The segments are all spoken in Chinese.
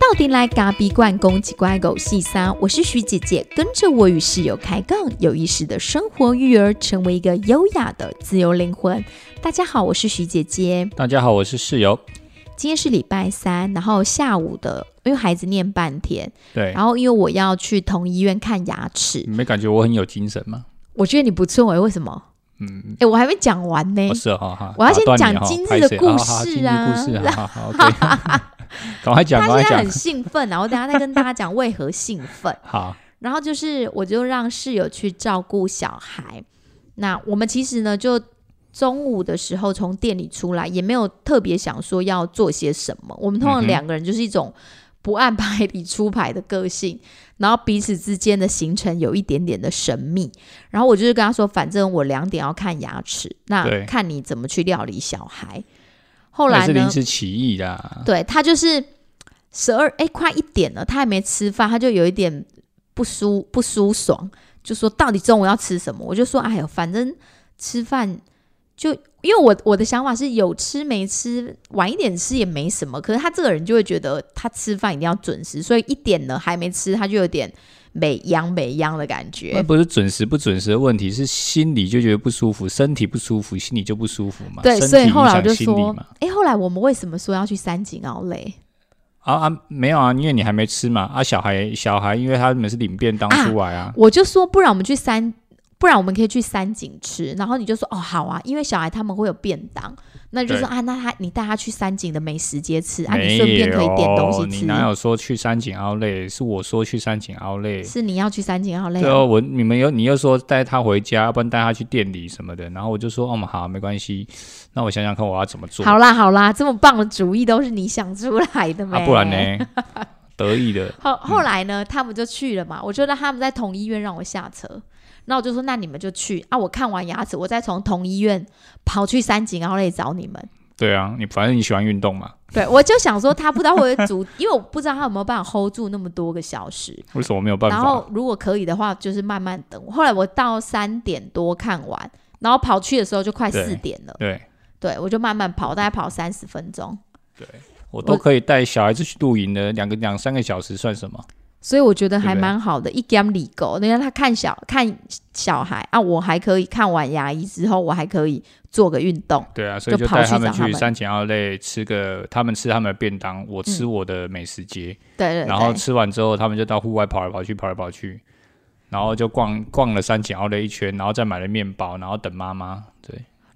到底来嘎比罐公鸡乖狗细沙，我是徐姐姐，跟着我与室友开杠，有意识的生活育儿，成为一个优雅的自由灵魂。大家好，我是徐姐姐。大家好，我是室友。今天是礼拜三，然后下午的，因为孩子念半天，对，然后因为我要去同医院看牙齿，你没感觉我很有精神吗？我觉得你不错哎，为什么？嗯，哎，我还没讲完呢。是哈哈，我要先讲今日的故事啊。故事好好，赶快讲，赶快讲。他现在很兴奋，然后等下再跟大家讲为何兴奋。好，然后就是我就让室友去照顾小孩。那我们其实呢，就中午的时候从店里出来，也没有特别想说要做些什么。我们通常两个人就是一种不按牌理出牌的个性。然后彼此之间的行程有一点点的神秘，然后我就是跟他说，反正我两点要看牙齿，那看你怎么去料理小孩。后来是临时起意的，对他就是十二哎快一点了，他还没吃饭，他就有一点不舒不舒爽，就说到底中午要吃什么？我就说哎呦，反正吃饭就。因为我我的想法是有吃没吃，晚一点吃也没什么。可是他这个人就会觉得他吃饭一定要准时，所以一点呢还没吃，他就有点美央美央的感觉。那不是准时不准时的问题，是心里就觉得不舒服，身体不舒服，心里就不舒服嘛。对，所以后来我就说，哎，后来我们为什么说要去三井奥莱？啊啊，没有啊，因为你还没吃嘛。啊，小孩小孩，因为他们是领便当出来啊，我就说不然我们去三。不然我们可以去三井吃，然后你就说哦好啊，因为小孩他们会有便当，那就说啊，那他你带他去三井的美食街吃啊，你顺便可以点东西吃。你哪有说去三井奥莱？是我说去三井奥莱，是你要去三井奥莱。对哦，我你们又你又说带他回家，要不然带他去店里什么的，然后我就说哦好，没关系。那我想想看我要怎么做。好啦好啦，这么棒的主意都是你想出来的吗？不然呢？得意的。后后来呢，他们就去了嘛。我觉得他们在同医院让我下车。那我就说，那你们就去啊！我看完牙齿，我再从同医院跑去三井奥莱找你们。对啊，你反正你喜欢运动嘛。对，我就想说，他不知道会阻，因为我不知道他有没有办法 hold 住那么多个小时。为什么没有办法？然后如果可以的话，就是慢慢等。后来我到三点多看完，然后跑去的时候就快四点了。对，对我就慢慢跑，大概跑三十分钟。对我都可以带小孩子去露营的，两个两三个小时算什么？所以我觉得还蛮好的，一 game 里狗，你看他看小看小孩啊，我还可以看完牙医之后，我还可以做个运动。对啊，所以就带他们去三井奥莱吃个，他们吃他们的便当，我吃我的美食街。对对。然后吃完之后，他们就到户外跑来跑去，跑来跑去，然后就逛逛了三井奥莱一圈，然后再买了面包，然后等妈妈。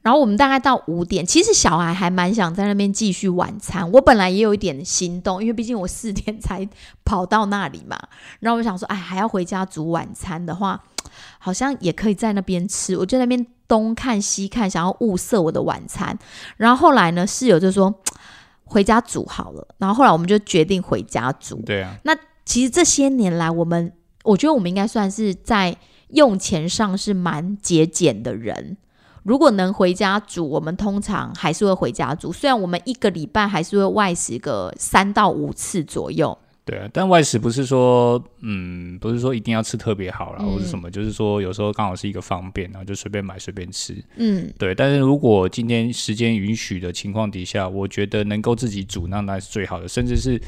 对。然后我们大概到五点，其实小孩还蛮想在那边继续晚餐。我本来也有一点心动，因为毕竟我四点才跑到那里嘛。然后我想说，哎，还要回家煮晚餐的话，好像也可以在那边吃。我就那边东看西看，想要物色我的晚餐。然后后来呢，室友就说回家煮好了。然后后来我们就决定回家煮。对啊。那其实这些年来，我们我觉得我们应该算是在用钱上是蛮节俭的人。如果能回家煮，我们通常还是会回家煮。虽然我们一个礼拜还是会外食个三到五次左右。对啊，但外食不是说，嗯，不是说一定要吃特别好啦，或者什么，就是说有时候刚好是一个方便，然后就随便买随便吃。嗯，对。但是如果今天时间允许的情况底下，我觉得能够自己煮，那那是最好的。甚至是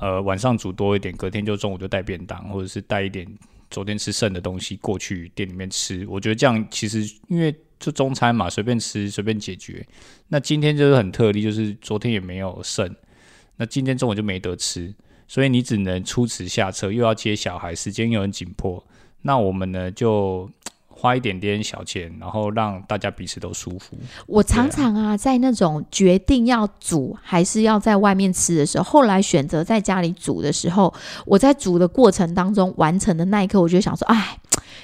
呃晚上煮多一点，隔天就中午就带便当，或者是带一点昨天吃剩的东西过去店里面吃。我觉得这样其实因为。就中餐嘛，随便吃，随便解决。那今天就是很特例，就是昨天也没有剩，那今天中午就没得吃，所以你只能出此下策，又要接小孩，时间又很紧迫。那我们呢，就花一点点小钱，然后让大家彼此都舒服。我常常啊，在那种决定要煮还是要在外面吃的时候，后来选择在家里煮的时候，我在煮的过程当中完成的那一刻，我就想说，哎。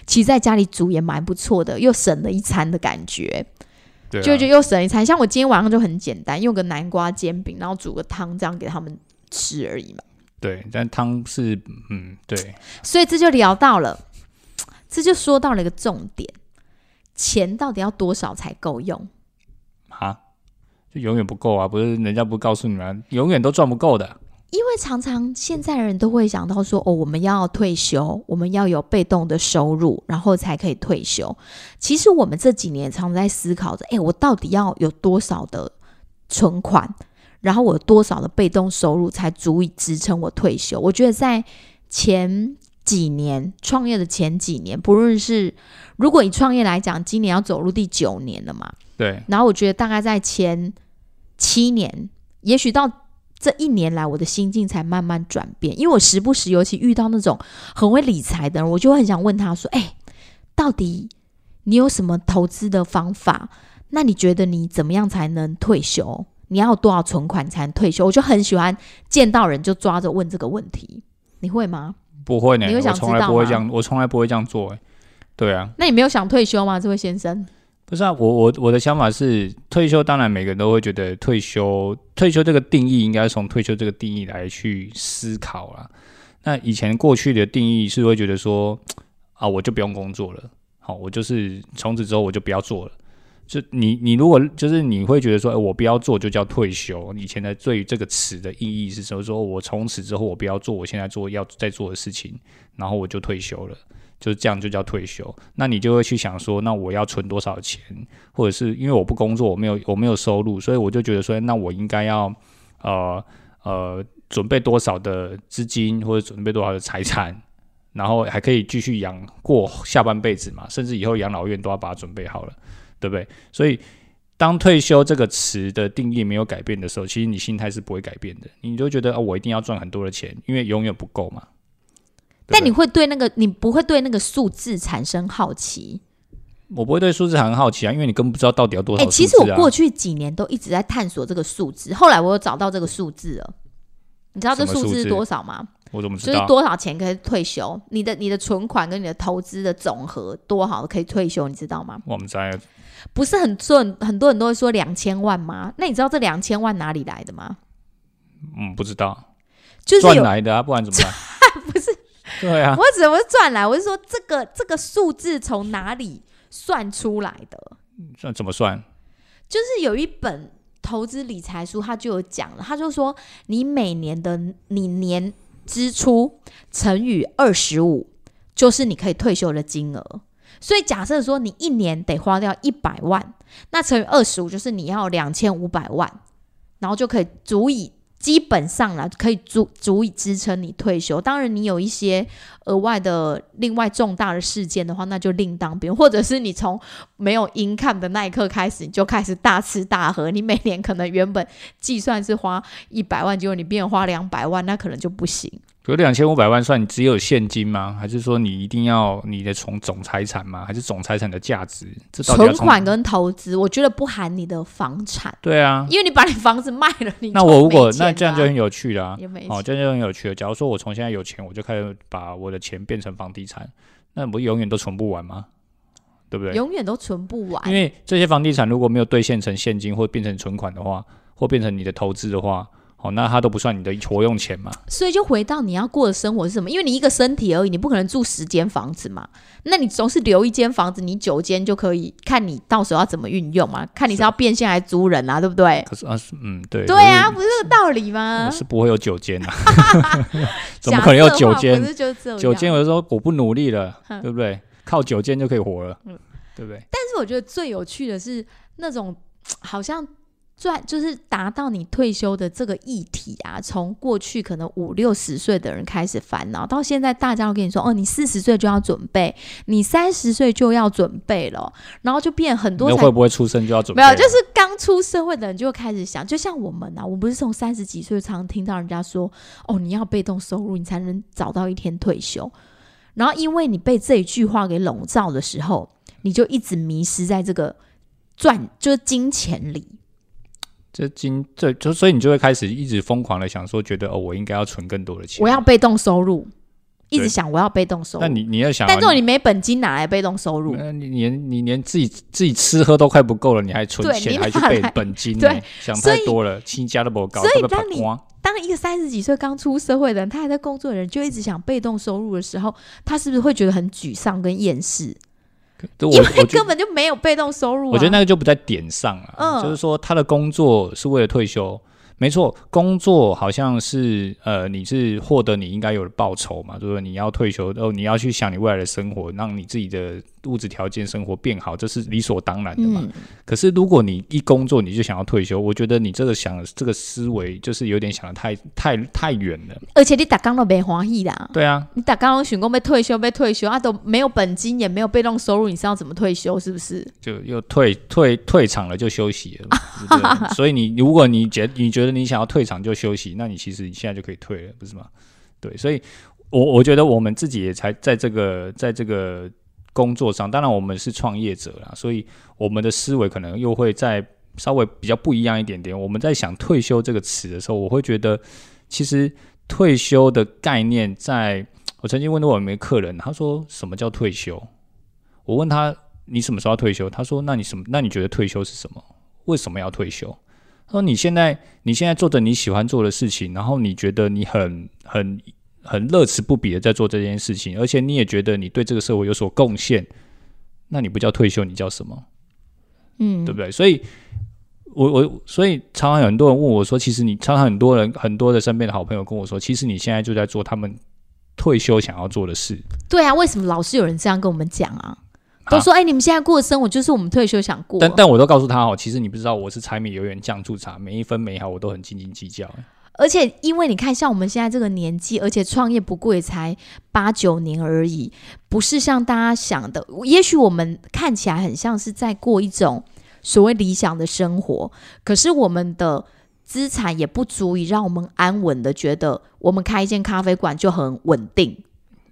其实在家里煮也蛮不错的，又省了一餐的感觉，就就又省一餐。像我今天晚上就很简单，用个南瓜煎饼，然后煮个汤，这样给他们吃而已嘛。对，但汤是嗯对，所以这就聊到了，这就说到了一个重点：钱到底要多少才够用？啊？就永远不够啊！不是人家不告诉你们，永远都赚不够的。因为常常现在人都会想到说，哦，我们要退休，我们要有被动的收入，然后才可以退休。其实我们这几年常在思考着，哎，我到底要有多少的存款，然后我有多少的被动收入才足以支撑我退休？我觉得在前几年创业的前几年，不论是如果以创业来讲，今年要走入第九年了嘛？对。然后我觉得大概在前七年，也许到。这一年来，我的心境才慢慢转变，因为我时不时，尤其遇到那种很会理财的人，我就很想问他说：“哎，到底你有什么投资的方法？那你觉得你怎么样才能退休？你要多少存款才能退休？”我就很喜欢见到人就抓着问这个问题，你会吗？不会呢，我从来不会这样，我从来不会这样做。哎，对啊，那你没有想退休吗，这位先生？不是啊，我我我的想法是，退休当然每个人都会觉得退休，退休这个定义应该从退休这个定义来去思考啦。那以前过去的定义是会觉得说，啊，我就不用工作了，好，我就是从此之后我就不要做了。就你你如果就是你会觉得说，我不要做就叫退休。以前的对于这个词的意义是说，说我从此之后我不要做我现在做要在做的事情，然后我就退休了。就是这样，就叫退休。那你就会去想说，那我要存多少钱？或者是因为我不工作，我没有我没有收入，所以我就觉得说，那我应该要呃呃准备多少的资金，或者准备多少的财产，然后还可以继续养过下半辈子嘛？甚至以后养老院都要把它准备好了，对不对？所以当退休这个词的定义没有改变的时候，其实你心态是不会改变的。你就觉得啊，我一定要赚很多的钱，因为永远不够嘛。但你会对那个，你不会对那个数字产生好奇？我不会对数字很好奇啊，因为你根本不知道到底要多少。哎，其实我过去几年都一直在探索这个数字，后来我有找到这个数字了。你知道这数字是多少吗？我怎么知道？就是多少钱可以退休？你的你的存款跟你的投资的总和多好可以退休？你知道吗？我们在不是很多很多人都会说两千万吗？那你知道这两千万哪里来的吗？嗯，不知道，就是赚来的啊，不然怎么办？不是。对啊，我怎么赚来？我是说，这个这个数字从哪里算出来的？算怎么算？就是有一本投资理财书，他就有讲了，他就说，你每年的你年支出乘以二十五，就是你可以退休的金额。所以假设说你一年得花掉一百万，那乘以二十五，就是你要两千五百万，然后就可以足以。基本上啦，可以足足以支撑你退休。当然，你有一些额外的、另外重大的事件的话，那就另当别论。或者是你从没有 income 的那一刻开始，你就开始大吃大喝。你每年可能原本计算是花一百万，结果你变花两百万，那可能就不行。有两千五百万算你只有现金吗？还是说你一定要你的从总财产吗？还是总财产的价值？存款跟投资，我觉得不含你的房产。对啊，因为你把你房子卖了，你那我如果那这样就很有趣了。哦，这样就很有趣了。假如说我从现在有钱，我就开始把我的钱变成房地产，那不永远都存不完吗？对不对？永远都存不完。因为这些房地产如果没有兑现成现金，或变成存款的话，或变成你的投资的话。哦，那它都不算你的活用钱嘛？所以就回到你要过的生活是什么？因为你一个身体而已，你不可能住十间房子嘛。那你总是留一间房子，你九间就可以看你到时候要怎么运用嘛？看你是要变现还是租人啊？对不对？可是啊，嗯，对，对啊，不是这个道理吗？是不会有九间啊，怎么可能有九间？九间？有的时候我不努力了，对不对？靠九间就可以活了，对不对？但是我觉得最有趣的是那种好像。赚就是达到你退休的这个议题啊，从过去可能五六十岁的人开始烦恼，到现在大家都跟你说，哦，你四十岁就要准备，你三十岁就要准备了，然后就变很多。会不会出生就要准备？没有，就是刚出社会的人就开始想，就像我们啊，我不是从三十几岁常听到人家说，哦，你要被动收入，你才能找到一天退休。然后因为你被这一句话给笼罩的时候，你就一直迷失在这个赚就是金钱里。这金这就所以你就会开始一直疯狂的想说，觉得哦，我应该要存更多的钱，我要被动收入，一直想我要被动收入。那你你要想，但这种你没本金哪来被动收入？你连你连自己自己吃喝都快不够了，你还存钱，还去备本金？对，想太多了，亲家都不高。所以当你当一个三十几岁刚出社会的人，他还在工作的人，就一直想被动收入的时候，他是不是会觉得很沮丧跟厌世？因为根本就没有被动收入，我觉得那个就不在点上啊。就是说他的工作是为了退休，没错，工作好像是呃，你是获得你应该有的报酬嘛，就是你要退休哦，你要去想你未来的生活，让你自己的物质条件生活变好，这是理所当然的嘛。可是如果你一工作你就想要退休，我觉得你这个想这个思维就是有点想的太太太远了。而且你打工都没欢喜啦。对啊，你打工都选工被退休被退休啊，都没有本金也没有被动收入，你是要怎么退休？是不是？就又退退退场了就休息了。所以你如果你觉你觉得你想要退场就休息，那你其实你现在就可以退了，不是吗？对，所以，我我觉得我们自己也才在这个在这个工作上，当然我们是创业者啦，所以我们的思维可能又会在稍微比较不一样一点点。我们在想退休这个词的时候，我会觉得，其实退休的概念，在我曾经问过我们客人，他说什么叫退休？我问他你什么时候要退休？他说那你什么？那你觉得退休是什么？为什么要退休？说你现在你现在做着你喜欢做的事情，然后你觉得你很很很乐此不疲的在做这件事情，而且你也觉得你对这个社会有所贡献，那你不叫退休，你叫什么？嗯，对不对？所以，我我所以常常有很多人问我说，其实你常常很多人很多的身边的好朋友跟我说，其实你现在就在做他们退休想要做的事。对啊，为什么老是有人这样跟我们讲啊？都说哎，你们现在过的生活就是我们退休想过。但但我都告诉他哦，其实你不知道，我是柴米油盐酱醋茶，每一分每一毫我都很斤斤计较。而且因为你看，像我们现在这个年纪，而且创业不过也才八九年而已，不是像大家想的。也许我们看起来很像是在过一种所谓理想的生活，可是我们的资产也不足以让我们安稳的觉得，我们开一间咖啡馆就很稳定。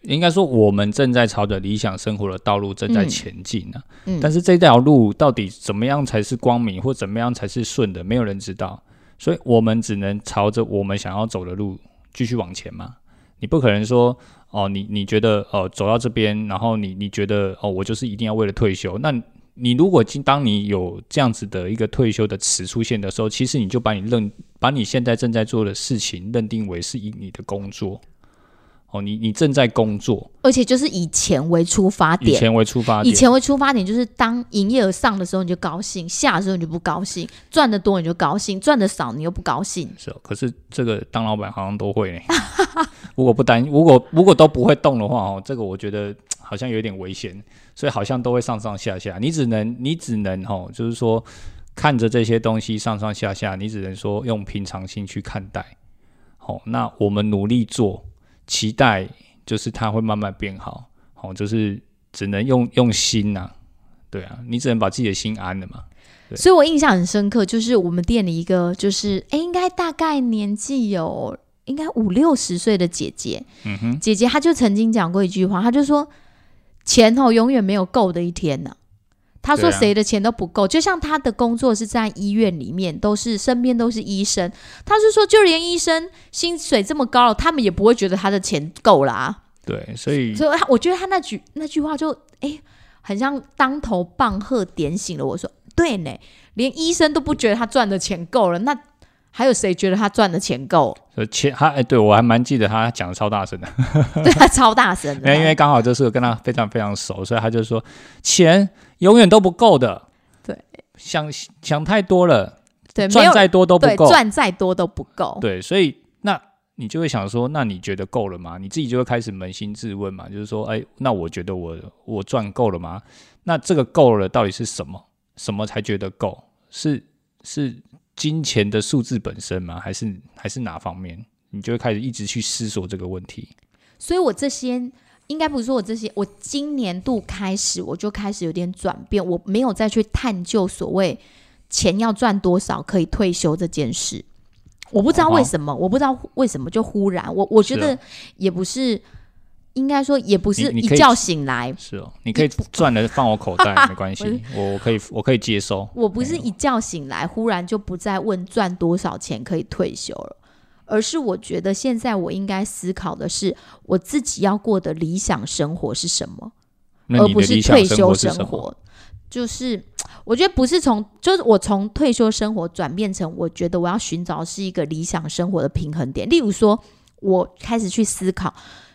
应该说，我们正在朝着理想生活的道路正在前进呢。嗯，但是这条路到底怎么样才是光明，或怎么样才是顺的，没有人知道。所以我们只能朝着我们想要走的路继续往前嘛。你不可能说，哦，你你觉得，哦，走到这边，然后你你觉得，哦，我就是一定要为了退休。那你如果今当你有这样子的一个退休的词出现的时候，其实你就把你认把你现在正在做的事情认定为是以你的工作。哦，你你正在工作，而且就是以钱为出发点，以钱为出发点，以钱为出发点，就是当营业额上的时候你就高兴，下的时候你就不高兴，赚的多你就高兴，赚的少你又不高兴。是，可是这个当老板好像都会呢。如果不担，如果如果都不会动的话，哦，这个我觉得好像有点危险，所以好像都会上上下下。你只能你只能哦，就是说看着这些东西上上下下，你只能说用平常心去看待。好，那我们努力做。期待就是它会慢慢变好，好，就是只能用用心呐，对啊，你只能把自己的心安了嘛。所以我印象很深刻，就是我们店里一个就是哎，应该大概年纪有应该五六十岁的姐姐，嗯哼，姐姐她就曾经讲过一句话，她就说钱哦永远没有够的一天呢。他说：“谁的钱都不够，就像他的工作是在医院里面，都是身边都是医生。他是说，就连医生薪水这么高了，他们也不会觉得他的钱够啦。对，所以，所以，我觉得他那句那句话就哎，很像当头棒喝，点醒了我说，对呢，连医生都不觉得他赚的钱够了，那。”还有谁觉得他赚的钱够？钱他哎，对我还蛮记得他讲的超大声的，对他超大声的。因为刚好就是跟他非常非常熟，所以他就说钱永远都不够的。对，想想太多了，对，赚再多都不够，赚再多都不够。对，所以那你就会想说，那你觉得够了吗？你自己就会开始扪心自问嘛，就是说，哎，那我觉得我我赚够了吗？那这个够了到底是什么？什么才觉得够？是是。金钱的数字本身吗？还是还是哪方面？你就会开始一直去思索这个问题。所以，我这些应该不是说我这些，我今年度开始我就开始有点转变，我没有再去探究所谓钱要赚多少可以退休这件事。我不知道为什么，我不知道为什么就忽然，我我觉得也不是。应该说也不是一觉醒来，是哦，你可以赚了放我口袋 没关系，我我可以我可以接收。我不是一觉醒来忽然就不再问赚多少钱可以退休了，而是我觉得现在我应该思考的是我自己要过的理想生活是什么，而不是退休生活。就是我觉得不是从，就是我从退休生活转变成，我觉得我要寻找是一个理想生活的平衡点。例如说，我开始去思考。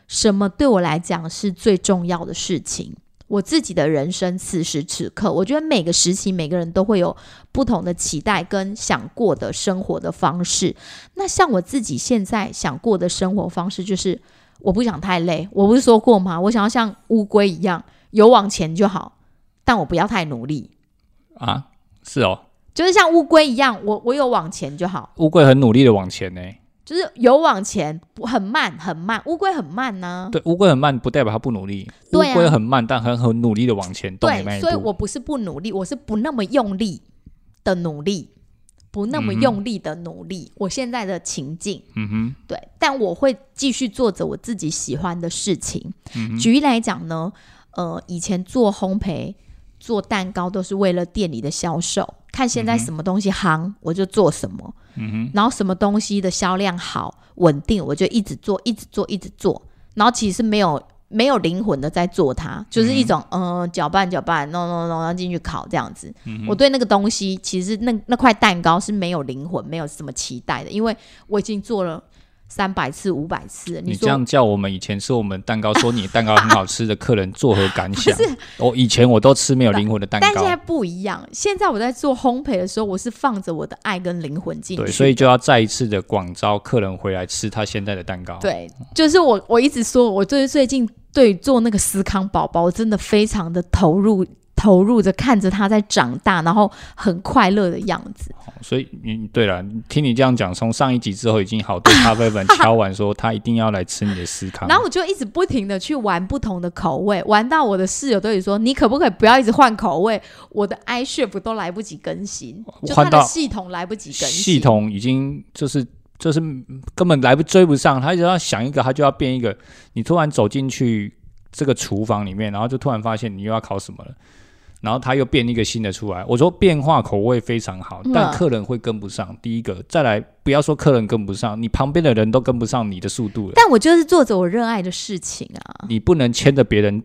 什么对我来讲是最重要的事情？我自己的人生此时此刻，我觉得每个时期每个人都会有不同的期待跟想过的生活的方式。那像我自己现在想过的生活方式，就是我不想太累。我不是说过吗？我想要像乌龟一样有往前就好，但我不要太努力啊。是哦，就是像乌龟一样，我我有往前就好。乌龟很努力的往前呢。就是有往前，很慢很慢，乌龟很慢呢。对，乌龟很慢不代表它不努力。乌龟很慢，但很很努力的往前。对，所以我不是不努力，我是不那么用力的努力，不那么用力的努力。我现在的情境，嗯哼，对，但我会继续做着我自己喜欢的事情。举例来讲呢，呃，以前做烘焙、做蛋糕都是为了店里的销售。看现在什么东西行，我就做什么。嗯哼，然后什么东西的销量好稳定，我就一直做，一直做，一直做。然后其实没有没有灵魂的在做它，就是一种嗯搅拌搅拌，弄弄弄，然后进去烤这样子。我对那个东西，其实那那块蛋糕是没有灵魂，没有什么期待的，因为我已经做了。三百次、五百次，你这样叫我们以前吃我们蛋糕，说你蛋糕很好吃的客人作何感想？是，我以前我都吃没有灵魂的蛋糕，但现在不一样。现在我在做烘焙的时候，我是放着我的爱跟灵魂进去，对，所以就要再一次的广招客人回来吃他现在的蛋糕。对，就是我我一直说，我最最近对做那个思康宝宝，真的非常的投入。投入着看着他在长大，然后很快乐的样子。所以，你对了，听你这样讲，从上一集之后，已经好多咖啡粉敲完说他一定要来吃你的司康。然后我就一直不停的去玩不同的口味，玩到我的室友都得说：“你可不可以不要一直换口味？”我的 i s h i p 都来不及更新，就他的系统来不及更新，系统已经就是就是根本来不追不上，他只要想一个，他就要变一个。你突然走进去这个厨房里面，然后就突然发现你又要烤什么了。然后他又变一个新的出来，我说变化口味非常好，但客人会跟不上。第一个，再来不要说客人跟不上，你旁边的人都跟不上你的速度了。但我就是做着我热爱的事情啊！你不能牵着别人，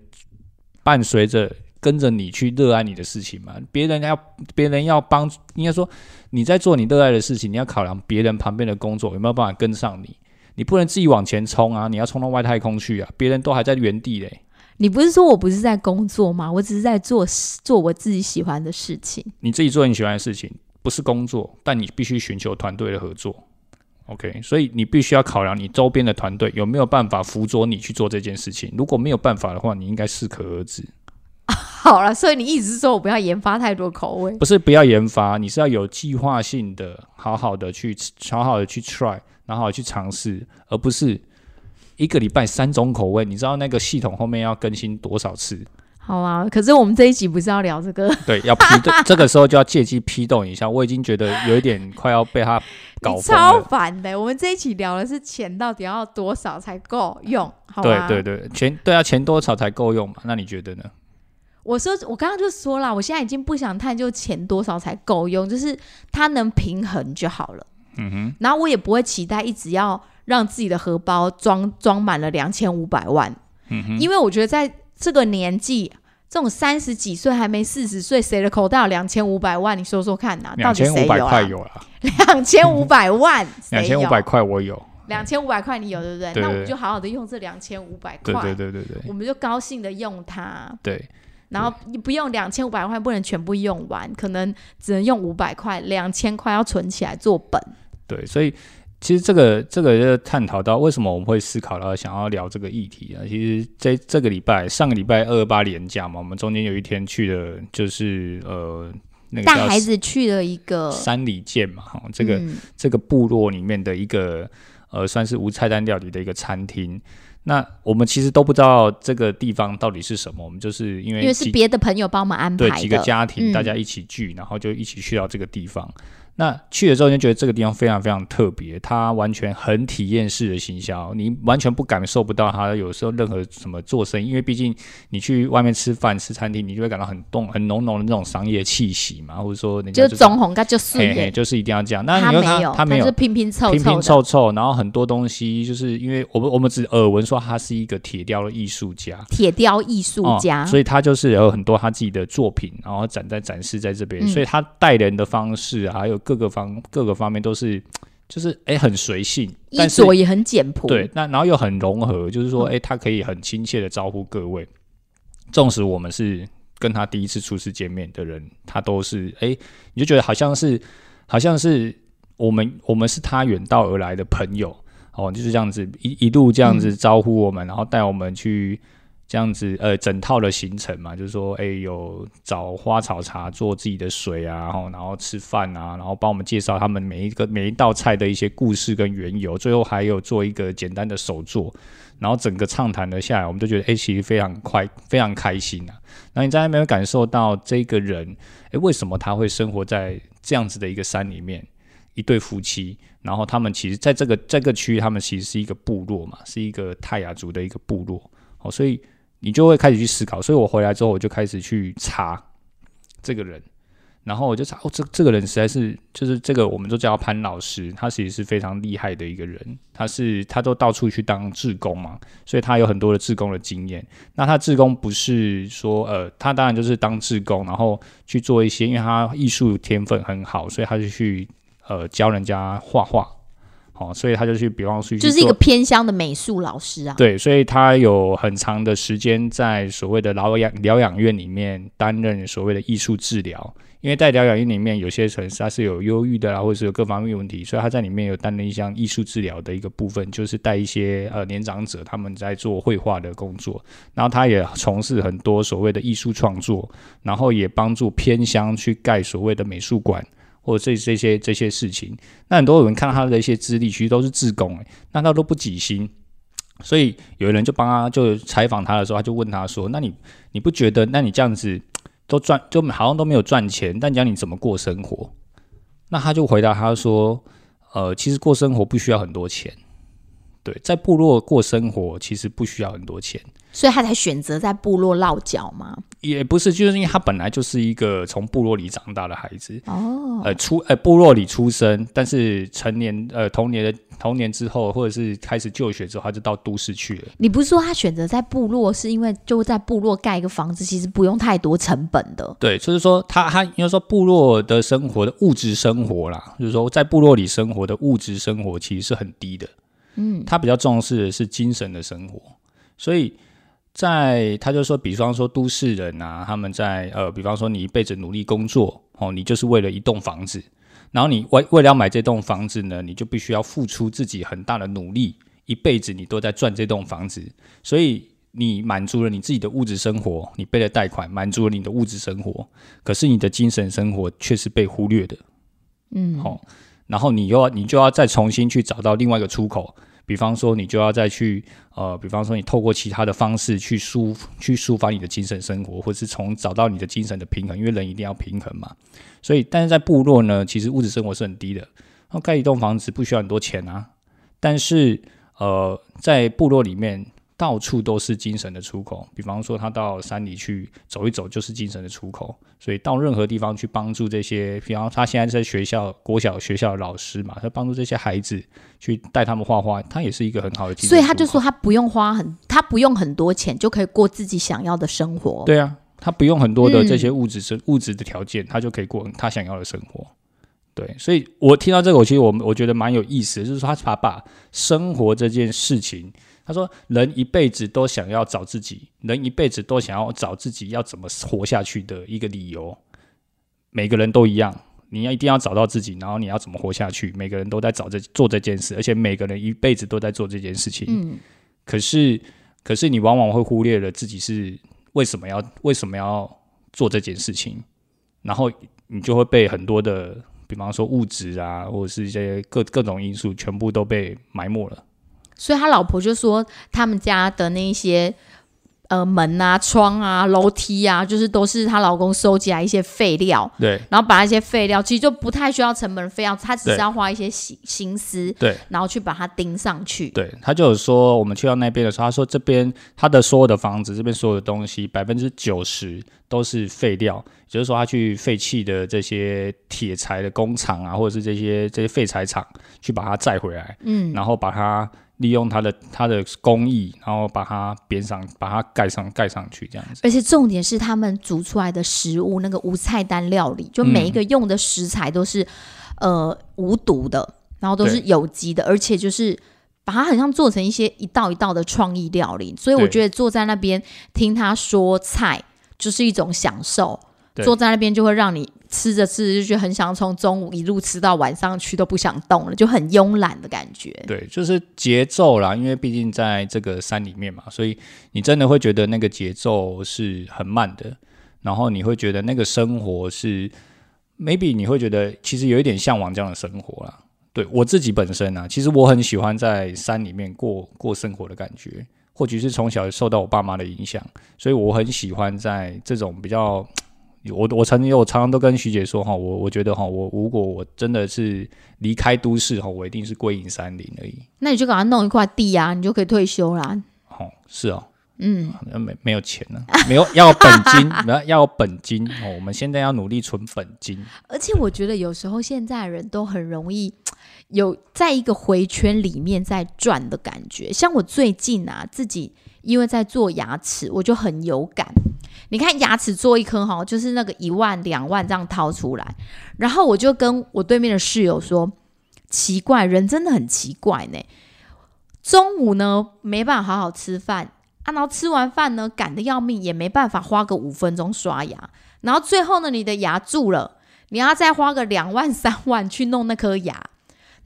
伴随着跟着你去热爱你的事情嘛？别人要别人要帮，应该说你在做你热爱的事情，你要考量别人旁边的工作有没有办法跟上你，你不能自己往前冲啊！你要冲到外太空去啊！别人都还在原地嘞。你不是说我不是在工作吗？我只是在做做我自己喜欢的事情。你自己做你喜欢的事情，不是工作，但你必须寻求团队的合作。OK，所以你必须要考量你周边的团队有没有办法辅佐你去做这件事情。如果没有办法的话，你应该适可而止。好了，所以你意思是说我不要研发太多口味？不是不要研发，你是要有计划性的，好好的去好好的去 try，然后去尝试，而不是。一个礼拜三种口味，你知道那个系统后面要更新多少次？好啊，可是我们这一集不是要聊这个？对，要批动，这个时候就要借机批动一下。我已经觉得有一点快要被他搞超烦的。我们这一期聊的是钱到底要多少才够用？好对对对，钱对啊，钱多少才够用嘛？那你觉得呢？我说，我刚刚就说了，我现在已经不想探究钱多少才够用，就是它能平衡就好了。嗯哼，然后我也不会期待一直要。让自己的荷包装装满了两千五百万，嗯因为我觉得在这个年纪，这种三十几岁还没四十岁，谁的口袋有两千五百万？你说说看呐，到底谁有啊？两千五百万，两千五百块我有，两千五百块你有对不对？那我们就好好的用这两千五百块，对对对对对，我们就高兴的用它，对。然后你不用两千五百块，不能全部用完，可能只能用五百块，两千块要存起来做本。对，所以。其实这个这个就探讨到为什么我们会思考到想要聊这个议题啊？其实这这个礼拜上个礼拜二二八连假嘛，我们中间有一天去的，就是呃那个带孩子去了一个山里见嘛，哈，这个这个部落里面的一个呃算是无菜单料理的一个餐厅。那我们其实都不知道这个地方到底是什么，我们就是因为因为是别的朋友帮我们安排，对几个家庭大家一起聚，然后就一起去到这个地方。那去了之后就觉得这个地方非常非常特别，它完全很体验式的行销，你完全不感受不到它有时候任何什么做生意，因为毕竟你去外面吃饭吃餐厅，你就会感到很浓很浓浓的那种商业气息嘛，或者说人家就总红，就是就是一定要这样。那他没有，他没有，是拼拼凑拼拼凑凑，然后很多东西就是因为我们我们只耳闻说他是一个铁雕的艺术家，铁雕艺术家，所以他就是有很多他自己的作品，然后展在展示在这边，所以他带人的方式啊，还有各个方各。个方面都是，就是哎，很随性，衣着也很简朴。对，那然后又很融合，就是说，哎，他可以很亲切的招呼各位。纵使我们是跟他第一次初次见面的人，他都是哎，你就觉得好像是好像是我们我们是他远道而来的朋友哦，就是这样子一一路这样子招呼我们，然后带我们去。这样子，呃，整套的行程嘛，就是说，哎，有找花草茶做自己的水啊，然后，然后吃饭啊，然后帮我们介绍他们每一个每一道菜的一些故事跟缘由，最后还有做一个简单的手作，然后整个畅谈了下来，我们都觉得，哎，其实非常快，非常开心啊。那你在那边感受到这个人，哎，为什么他会生活在这样子的一个山里面？一对夫妻，然后他们其实在这个这个区域，他们其实是一个部落嘛，是一个泰雅族的一个部落，哦，所以。你就会开始去思考，所以我回来之后，我就开始去查这个人，然后我就查哦，这这个人实在是就是这个，我们都叫潘老师，他其实是非常厉害的一个人，他是他都到处去当志工嘛，所以他有很多的志工的经验。那他志工不是说呃，他当然就是当志工，然后去做一些，因为他艺术天分很好，所以他就去呃教人家画画。哦，所以他就去，比方说，就是一个偏乡的美术老师啊。对，所以他有很长的时间在所谓的疗养疗养院里面担任所谓的艺术治疗。因为在疗养院里面，有些城市他是有忧郁的啦，或者是有各方面问题，所以他在里面有担任一项艺术治疗的一个部分，就是带一些呃年长者他们在做绘画的工作。然后他也从事很多所谓的艺术创作，然后也帮助偏乡去盖所谓的美术馆。或者这这些这些事情，那很多人看到他的一些资历，其实都是自贡诶，那他都不挤薪，所以有人就帮他就采访他的时候，他就问他说：“那你你不觉得，那你这样子都赚，就好像都没有赚钱，但讲你怎么过生活？”那他就回答他说：“呃，其实过生活不需要很多钱，对，在部落过生活其实不需要很多钱。”所以他才选择在部落落脚吗？也不是，就是因为他本来就是一个从部落里长大的孩子哦，呃，出呃部落里出生，但是成年呃童年的童年之后，或者是开始就学之后，他就到都市去了。你不是说他选择在部落，是因为就在部落盖一个房子，其实不用太多成本的。对，就是说他他应该说部落的生活的物质生活啦，就是说在部落里生活的物质生活其实是很低的。嗯，他比较重视的是精神的生活，所以。在他就说，比方说都市人啊，他们在呃，比方说你一辈子努力工作哦，你就是为了一栋房子，然后你为为了要买这栋房子呢，你就必须要付出自己很大的努力，一辈子你都在赚这栋房子，所以你满足了你自己的物质生活，你背了贷款，满足了你的物质生活，可是你的精神生活却是被忽略的，嗯，好，然后你又要你就要再重新去找到另外一个出口。比方说，你就要再去呃，比方说，你透过其他的方式去抒去抒发你的精神生活，或者是从找到你的精神的平衡，因为人一定要平衡嘛。所以，但是在部落呢，其实物质生活是很低的。那盖一栋房子不需要很多钱啊，但是呃，在部落里面。到处都是精神的出口，比方说他到山里去走一走，就是精神的出口。所以到任何地方去帮助这些，比方他现在在学校国小学校的老师嘛，他帮助这些孩子去带他们画画，他也是一个很好的。所以他就说他不用花很，他不用很多钱就可以过自己想要的生活。对啊，他不用很多的这些物质生物质的条件，他就可以过他想要的生活。对，所以我听到这个，我其实我我觉得蛮有意思，就是说他把生活这件事情。他说：“人一辈子都想要找自己，人一辈子都想要找自己要怎么活下去的一个理由。每个人都一样，你要一定要找到自己，然后你要怎么活下去？每个人都在找这做这件事，而且每个人一辈子都在做这件事情。嗯，可是，可是你往往会忽略了自己是为什么要为什么要做这件事情，然后你就会被很多的，比方说物质啊，或者是一些各各种因素，全部都被埋没了。”所以他老婆就说，他们家的那些呃门啊、窗啊、楼梯啊，就是都是她老公收集来一些废料，对，然后把那些废料其实就不太需要成本费，要他只是要花一些心心思，对，然后去把它钉上去。对他就有说，我们去到那边的时候，他说这边他的所有的房子，这边所有的东西，百分之九十都是废料，就是说他去废弃的这些铁材的工厂啊，或者是这些这些废材厂去把它载回来，嗯，然后把它。利用它的它的工艺，然后把它编上，把它盖上盖上去，这样子。而且重点是他们煮出来的食物，那个无菜单料理，就每一个用的食材都是呃无毒的，然后都是有机的，而且就是把它很像做成一些一道一道的创意料理。所以我觉得坐在那边听他说菜就是一种享受，坐在那边就会让你。吃着吃着就觉得很想从中午一路吃到晚上去都不想动了，就很慵懒的感觉。对，就是节奏啦，因为毕竟在这个山里面嘛，所以你真的会觉得那个节奏是很慢的，然后你会觉得那个生活是，maybe 你会觉得其实有一点向往这样的生活啦。对我自己本身啊，其实我很喜欢在山里面过过生活的感觉，或许是从小受到我爸妈的影响，所以我很喜欢在这种比较。我我曾经我常常都跟徐姐说哈，我我觉得哈，我如果我真的是离开都市哈，我一定是归隐山林而已。那你就给他弄一块地啊，你就可以退休啦。哦，是哦，嗯，没没有钱呢，没有要本金，要要本金哦。我们现在要努力存本金。而且我觉得有时候现在人都很容易有在一个回圈里面在转的感觉。像我最近啊，自己因为在做牙齿，我就很有感。你看牙齿做一颗哈，就是那个一万两万这样掏出来，然后我就跟我对面的室友说：“奇怪，人真的很奇怪呢。中午呢没办法好好吃饭，啊，然后吃完饭呢赶得要命，也没办法花个五分钟刷牙，然后最后呢你的牙蛀了，你要再花个两万三万去弄那颗牙。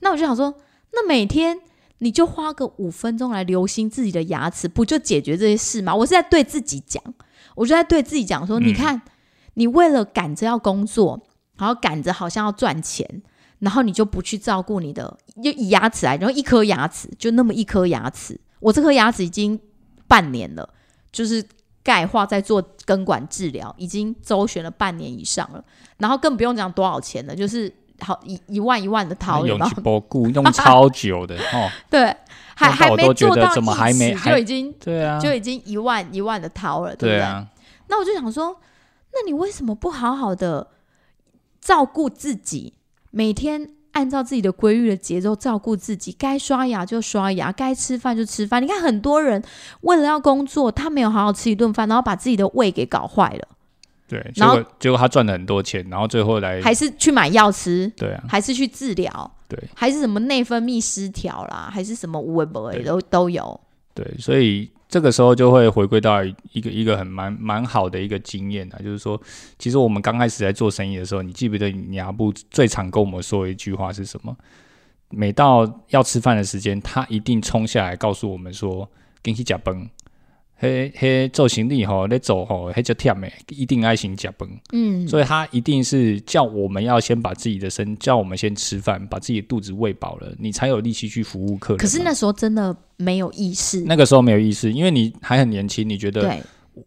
那我就想说，那每天你就花个五分钟来留心自己的牙齿，不就解决这些事吗？我是在对自己讲。”我就在对自己讲说：“你看，你为了赶着要工作，然后赶着好像要赚钱，然后你就不去照顾你的，就以牙齿来，然后一颗牙齿就那么一颗牙齿，我这颗牙齿已经半年了，就是钙化在做根管治疗，已经周旋了半年以上了，然后更不用讲多少钱了，就是好一一万一万的掏，用包固用超久的 哦，对。”还还没做到怎么还没就已经对啊，就已经一万一万的掏了，对不对？那我就想说，那你为什么不好好的照顾自己？每天按照自己的规律的节奏照顾自己，该刷牙就刷牙，该吃饭就吃饭。你看很多人为了要工作，他没有好好吃一顿饭，然后把自己的胃给搞坏了。对，结果结果他赚了很多钱，然后最后来还是去买药吃，对啊，还是去治疗。对，还是什么内分泌失调啦，还是什么无为不为都都有。对，所以这个时候就会回归到一个一个很蛮蛮好的一个经验啊，就是说，其实我们刚开始在做生意的时候，你记不记得你阿布最常跟我们说一句话是什么？每到要吃饭的时间，他一定冲下来告诉我们说：“给你加崩。”嘿，嘿，做行李吼，你走吼，嘿就忝诶，一定爱心加崩。嗯，所以他一定是叫我们要先把自己的身，叫我们先吃饭，把自己的肚子喂饱了，你才有力气去服务客人。可是那时候真的没有意识，那个时候没有意识，因为你还很年轻，你觉得，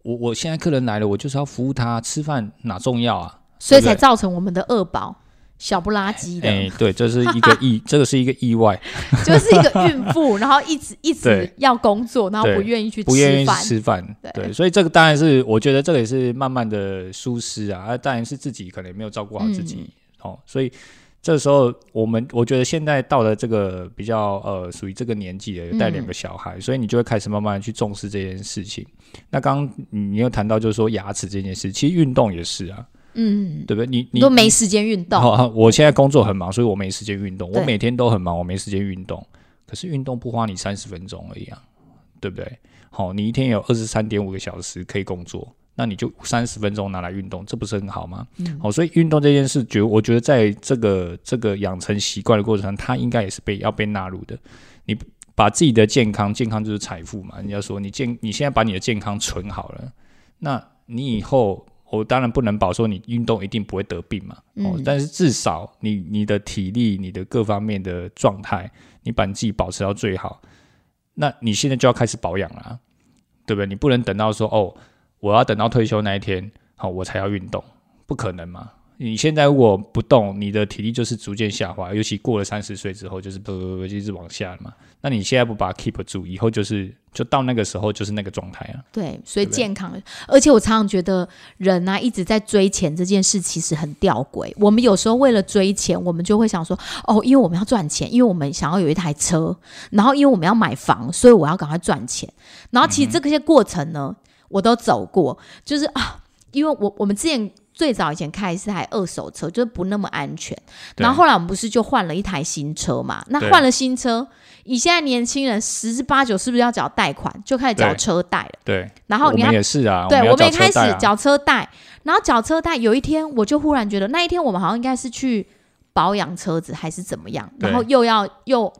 我我现在客人来了，我就是要服务他，吃饭哪重要啊？所以才造成我们的二宝。小不拉几的，哎，对，这是一个 意，这个是一个意外，就是一个孕妇，然后一直一直要工作，然后不愿意去不愿意吃饭，对，所以这个当然是，我觉得这个也是慢慢的疏失啊，啊，当然是自己可能没有照顾好自己，哦，所以这时候我们我觉得现在到了这个比较呃属于这个年纪的带两个小孩，所以你就会开始慢慢去重视这件事情。那刚刚你又谈到就是说牙齿这件事，其实运动也是啊。嗯，对不对？你你都没时间运动。我现在工作很忙，所以我没时间运动。我每天都很忙，我没时间运动。可是运动不花你三十分钟而已啊，对不对？好，你一天有二十三点五个小时可以工作，那你就三十分钟拿来运动，这不是很好吗？好，所以运动这件事，觉我觉得在这个这个养成习惯的过程中，它应该也是被要被纳入的。你把自己的健康，健康就是财富嘛。人家说你健，你现在把你的健康存好了，那你以后。我当然不能保说你运动一定不会得病嘛，哦，但是至少你你的体力、你的各方面的状态，你把你自己保持到最好，那你现在就要开始保养了，对不对？你不能等到说哦，我要等到退休那一天，好，我才要运动，不可能嘛。你现在如果不动，你的体力就是逐渐下滑，尤其过了三十岁之后，就是不不不一直往下嘛。那你现在不把它 keep 住，以后就是就到那个时候就是那个状态啊。对，所以健康，而且我常常觉得人啊一直在追钱这件事其实很吊诡。我们有时候为了追钱，我们就会想说，哦，因为我们要赚钱，因为我们想要有一台车，然后因为我们要买房，所以我要赶快赚钱。然后其实这些过程呢，我都走过，就是啊，因为我我们之前。最早以前开的是台二手车，就是不那么安全。然后后来我们不是就换了一台新车嘛？那换了新车，以现在年轻人十之八九是不是要缴贷款，就开始缴车贷了？对。然后你也是啊，对，我们也开始缴车贷。然后缴车贷，有一天我就忽然觉得，那一天我们好像应该是去保养车子还是怎么样，然后又要又。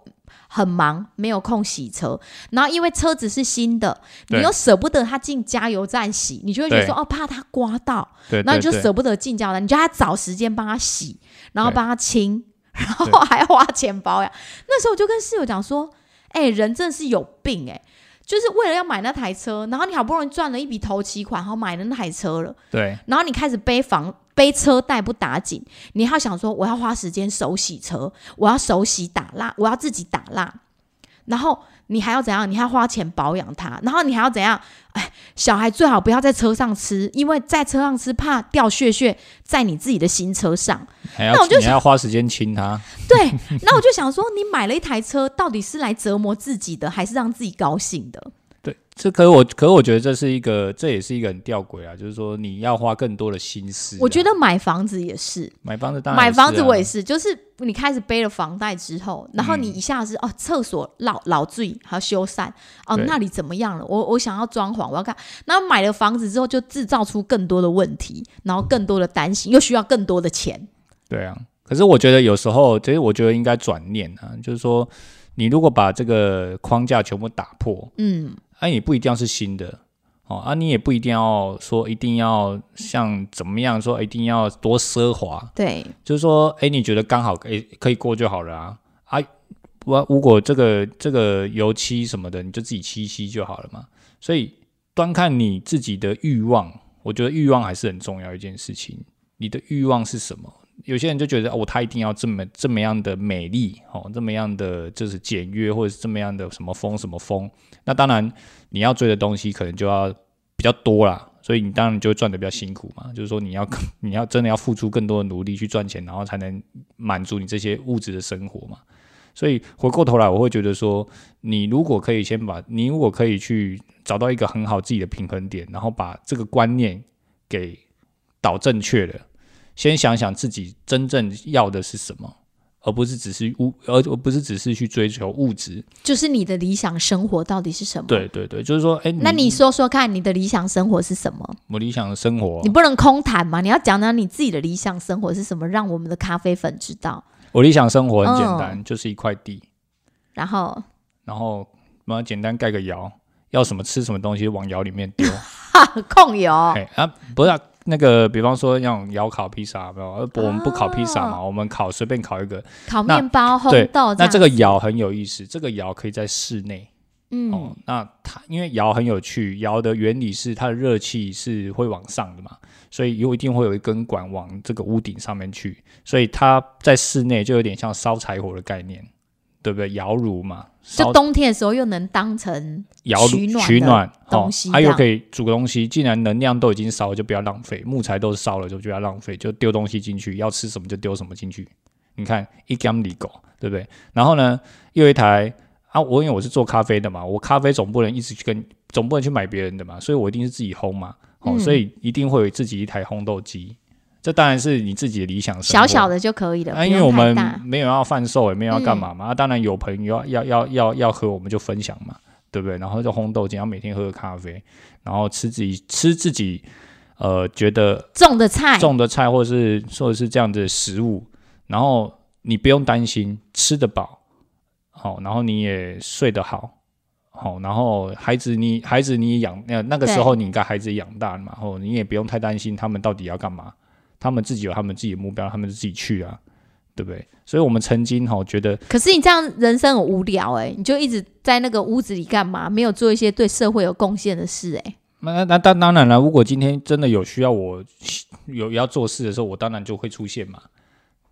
很忙，没有空洗车，然后因为车子是新的，你又舍不得他进加油站洗，你就会觉得说哦，怕他刮到，然后你就舍不得进加油站，你就要找时间帮他洗，然后帮他清，然后还要花钱保养。那时候我就跟室友讲说，哎，人真的是有病哎，就是为了要买那台车，然后你好不容易赚了一笔头期款，然后买了那台车了，对，然后你开始背房。背车带不打紧，你要想说我要花时间手洗车，我要手洗打蜡，我要自己打蜡，然后你还要怎样？你还要花钱保养它，然后你还要怎样？哎，小孩最好不要在车上吃，因为在车上吃怕掉屑屑在你自己的新车上。那我就你要花时间亲它。对，那我就想说，你买了一台车，到底是来折磨自己的，还是让自己高兴的？对，这可我可我觉得这是一个，这也是一个很吊诡啊，就是说你要花更多的心思。我觉得买房子也是，买房子当然买房子我也是，就是你开始背了房贷之后，然后你一下子哦，厕所老老醉还要修缮哦，那里怎么样了？我我想要装潢，我要看。那买了房子之后，就制造出更多的问题，然后更多的担心，又需要更多的钱。对啊，可是我觉得有时候，其实我觉得应该转念啊，就是说你如果把这个框架全部打破，嗯。哎，也不一定要是新的哦，啊，你也不一定要说一定要像怎么样说一定要多奢华，对，就是说，哎，你觉得刚好可以可以过就好了啊，啊，我如果这个这个油漆什么的，你就自己漆漆就好了嘛。所以端看你自己的欲望，我觉得欲望还是很重要一件事情。你的欲望是什么？有些人就觉得哦，他一定要这么这么样的美丽哦，这么样的就是简约，或者是这么样的什么风什么风。那当然，你要追的东西可能就要比较多啦，所以你当然就会赚的比较辛苦嘛。就是说，你要 你要真的要付出更多的努力去赚钱，然后才能满足你这些物质的生活嘛。所以回过头来，我会觉得说，你如果可以先把你如果可以去找到一个很好自己的平衡点，然后把这个观念给导正确了。先想想自己真正要的是什么，而不是只是物，而而不是只是去追求物质。就是你的理想生活到底是什么？对对对，就是说，哎，那你说说看，你的理想生活是什么？我理想的生活，你不能空谈嘛？你要讲讲你自己的理想生活是什么，让我们的咖啡粉知道。我理想生活很简单，就是一块地，然后，然后，然后简单盖个窑，要什么吃什么东西往窑里面丢，控油。哎啊，不是。啊那个，比方说用窑烤披萨，没有？我们不烤披萨嘛，我们烤随便烤一个，烤面包、烘豆。那这个窑很有意思，这个窑可以在室内。嗯，哦，那它因为窑很有趣，窑的原理是它的热气是会往上的嘛，所以有一定会有一根管往这个屋顶上面去，所以它在室内就有点像烧柴火的概念。对不对？窑炉嘛，就冬天的时候又能当成窑取暖取暖东西，还有可以煮个东西。既然能量都已经烧了，就不要浪费。木材都烧了，就不要浪费，就丢东西进去。要吃什么就丢什么进去。你看一 gam 里狗，对不对？然后呢，又一台啊，我因为我是做咖啡的嘛，我咖啡总不能一直去跟，总不能去买别人的嘛，所以我一定是自己烘嘛。哦，所以一定会有自己一台烘豆机。这当然是你自己的理想小小的就可以了。啊，因为我们没有要贩售，也没有要干嘛嘛。啊，当然有朋友要要要要喝，我们就分享嘛，对不对？然后就烘豆，然后每天喝个咖啡，然后吃自己吃自己呃觉得种的菜，种的菜，或者是或者是这样的食物，然后你不用担心吃得饱，好，然后你也睡得好，好，然后孩子你孩子你养那那个时候你应该孩子养大了嘛，然后你也不用太担心他们到底要干嘛。他们自己有他们自己的目标，他们自己去啊，对不对？所以，我们曾经哈觉得，可是你这样人生很无聊哎，你就一直在那个屋子里干嘛？没有做一些对社会有贡献的事哎。那那当当然了，如果今天真的有需要我有要做事的时候，我当然就会出现嘛，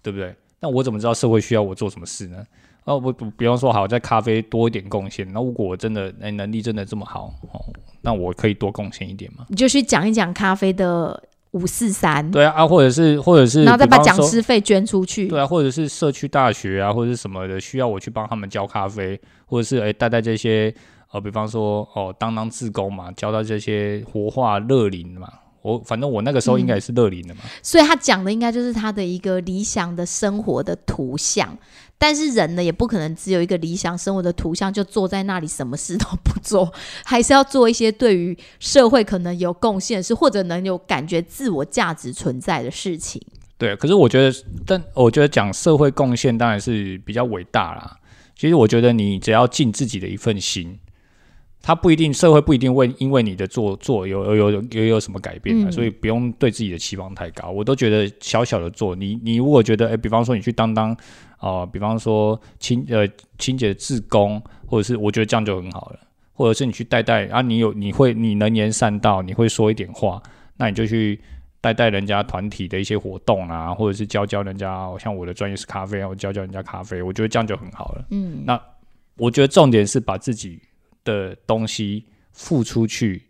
对不对？那我怎么知道社会需要我做什么事呢？哦，不不，比方说好在咖啡多一点贡献，那如果我真的哎能力真的这么好哦，那我可以多贡献一点嘛？你就去讲一讲咖啡的。五四三，对啊，啊，或者是，或者是，然后再把讲师费捐出去，对啊，或者是社区大学啊，或者是什么的，需要我去帮他们教咖啡，或者是哎带带这些，呃，比方说哦，当当志工嘛，教到这些活化乐龄嘛，我反正我那个时候应该也是乐龄的嘛。所以他讲的应该就是他的一个理想的生活的图像。但是人呢，也不可能只有一个理想生活的图像，就坐在那里什么事都不做，还是要做一些对于社会可能有贡献是或者能有感觉自我价值存在的事情。对，可是我觉得，但我觉得讲社会贡献当然是比较伟大啦。其实我觉得你只要尽自己的一份心，他不一定社会不一定会因为你的做做有有有有有什么改变的，所以不用对自己的期望太高。我都觉得小小的做，你你如果觉得，哎，比方说你去当当。哦，比方说清呃清洁自工，或者是我觉得这样就很好了，或者是你去带带啊，你有你会你能言善道，你会说一点话，那你就去带带人家团体的一些活动啊，或者是教教人家，像我的专业是咖啡啊，我教教人家咖啡，我觉得这样就很好了。嗯，那我觉得重点是把自己的东西付出去，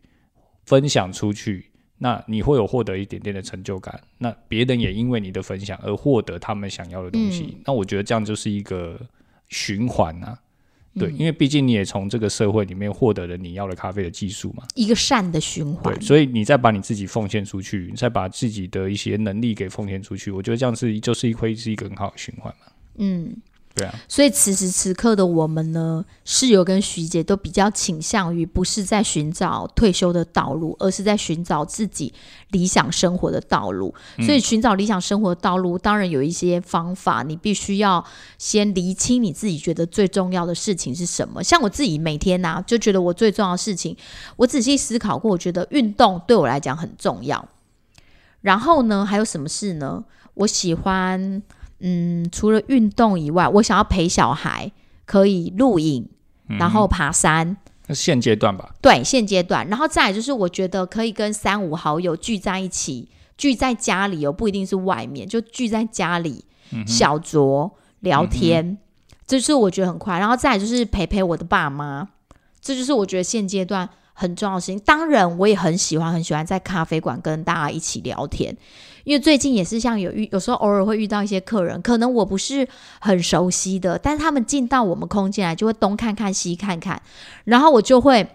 分享出去。那你会有获得一点点的成就感，那别人也因为你的分享而获得他们想要的东西。那我觉得这样就是一个循环啊，对，因为毕竟你也从这个社会里面获得了你要的咖啡的技术嘛，一个善的循环。对，所以你再把你自己奉献出去，再把自己的一些能力给奉献出去，我觉得这样是就是会是一个很好的循环嘛。嗯。对啊，所以此时此刻的我们呢，室友跟徐姐都比较倾向于不是在寻找退休的道路，而是在寻找自己理想生活的道路。所以寻找理想生活的道路，当然有一些方法，你必须要先厘清你自己觉得最重要的事情是什么。像我自己每天呢，就觉得我最重要的事情，我仔细思考过，我觉得运动对我来讲很重要。然后呢，还有什么事呢？我喜欢。嗯，除了运动以外，我想要陪小孩，可以录影，然后爬山。那现阶段吧。对，现阶段，然后再来就是，我觉得可以跟三五好友聚在一起，聚在家里哦，不一定是外面，就聚在家里，小酌聊天，这是我觉得很快。然后再来就是陪陪我的爸妈，这就是我觉得现阶段很重要的事情。当然，我也很喜欢，很喜欢在咖啡馆跟大家一起聊天。因为最近也是像有遇，有时候偶尔会遇到一些客人，可能我不是很熟悉的，但是他们进到我们空间来，就会东看看西看看，然后我就会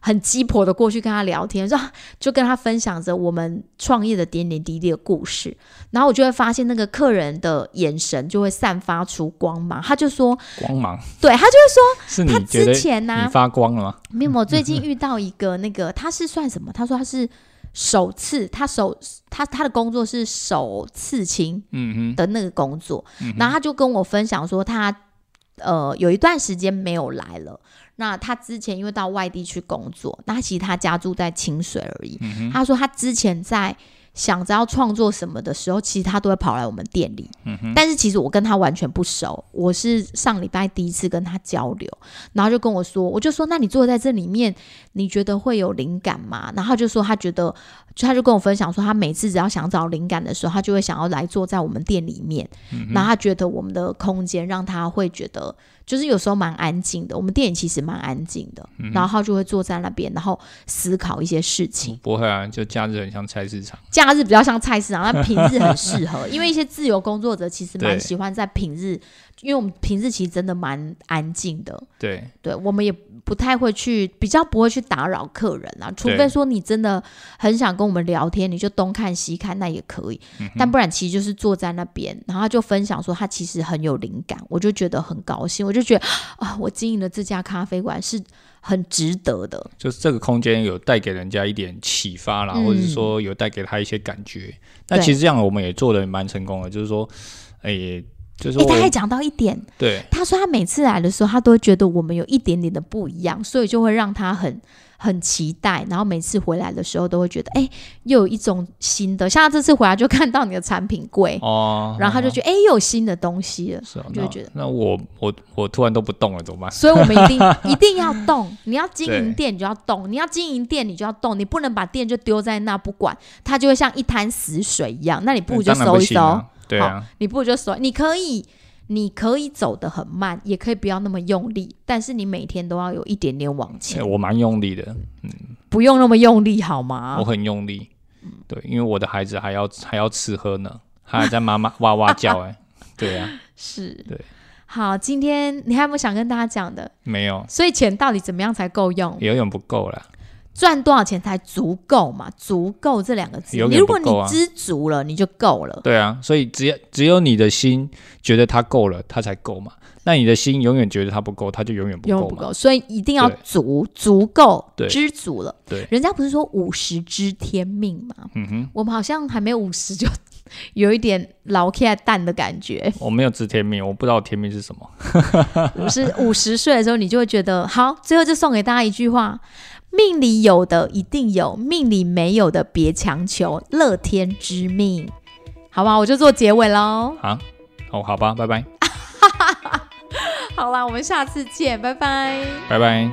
很鸡婆的过去跟他聊天，说就跟他分享着我们创业的点点滴滴的故事，然后我就会发现那个客人的眼神就会散发出光芒，他就说光芒，对他就会说，是你之前呢？你发光了吗？没有，我最近 遇到一个那个他是算什么？他说他是。首次，他首他他的工作是首次亲的那个工作，然后他就跟我分享说，他呃有一段时间没有来了。那他之前因为到外地去工作，那其实他家住在清水而已。他说他之前在。想着要创作什么的时候，其实他都会跑来我们店里。嗯但是其实我跟他完全不熟，我是上礼拜第一次跟他交流，然后就跟我说，我就说，那你坐在这里面，你觉得会有灵感吗？然后就说他觉得，他就跟我分享说，他每次只要想找灵感的时候，他就会想要来坐在我们店里面。嗯然后他觉得我们的空间让他会觉得。就是有时候蛮安静的，我们店里其实蛮安静的，然后他就会坐在那边，然后思考一些事情。不会啊，就假日很像菜市场，假日比较像菜市场，但平日很适合，因为一些自由工作者其实蛮喜欢在平日，因为我们平日其实真的蛮安静的。对，对我们也。不太会去，比较不会去打扰客人啊，除非说你真的很想跟我们聊天，你就东看西看那也可以，但不然其实就是坐在那边，然后他就分享说他其实很有灵感，我就觉得很高兴，我就觉得啊，我经营的这家咖啡馆是很值得的，就是这个空间有带给人家一点启发啦，或者是说有带给他一些感觉，那其实这样我们也做的蛮成功的，就是说，哎。哎，他还讲到一点，对，他说他每次来的时候，他都会觉得我们有一点点的不一样，所以就会让他很很期待，然后每次回来的时候都会觉得，哎，又有一种新的，像他这次回来就看到你的产品柜哦，然后他就觉得，哎，又有新的东西了，是就觉得，那我我我突然都不动了，怎么办？所以我们一定 一定要动，你要经营店你就要动，你要经营店你就要动，你不能把店就丢在那不管，它就会像一滩死水一样，那你不如就收一收。对啊，你不如就说，你可以，你可以走得很慢，也可以不要那么用力，但是你每天都要有一点点往前。我蛮用力的，嗯，不用那么用力好吗？我很用力，对，因为我的孩子还要还要吃喝呢，他还在妈妈哇哇叫，哎，对啊，是，对，好，今天你还有没有想跟大家讲的？没有，所以钱到底怎么样才够用？永远不够了。赚多少钱才足够嘛？足够这两个字，永你如果你知足了，你就够了。对啊，所以只要只有你的心觉得它够了，它才够嘛。那你的心永远觉得它不够，它就永远不够。永远不够，所以一定要足，足够，知足了。对人家不是说五十知天命吗？嗯哼，我们好像还没五十就 有一点老 K 蛋的感觉。我没有知天命，我不知道天命是什么。五十五十岁的时候，你就会觉得好。最后就送给大家一句话：命里有的一定有，命里没有的别强求，乐天知命。好吧，我就做结尾喽。好，哦，好吧，拜拜，好啦，我们下次见，拜拜。拜拜。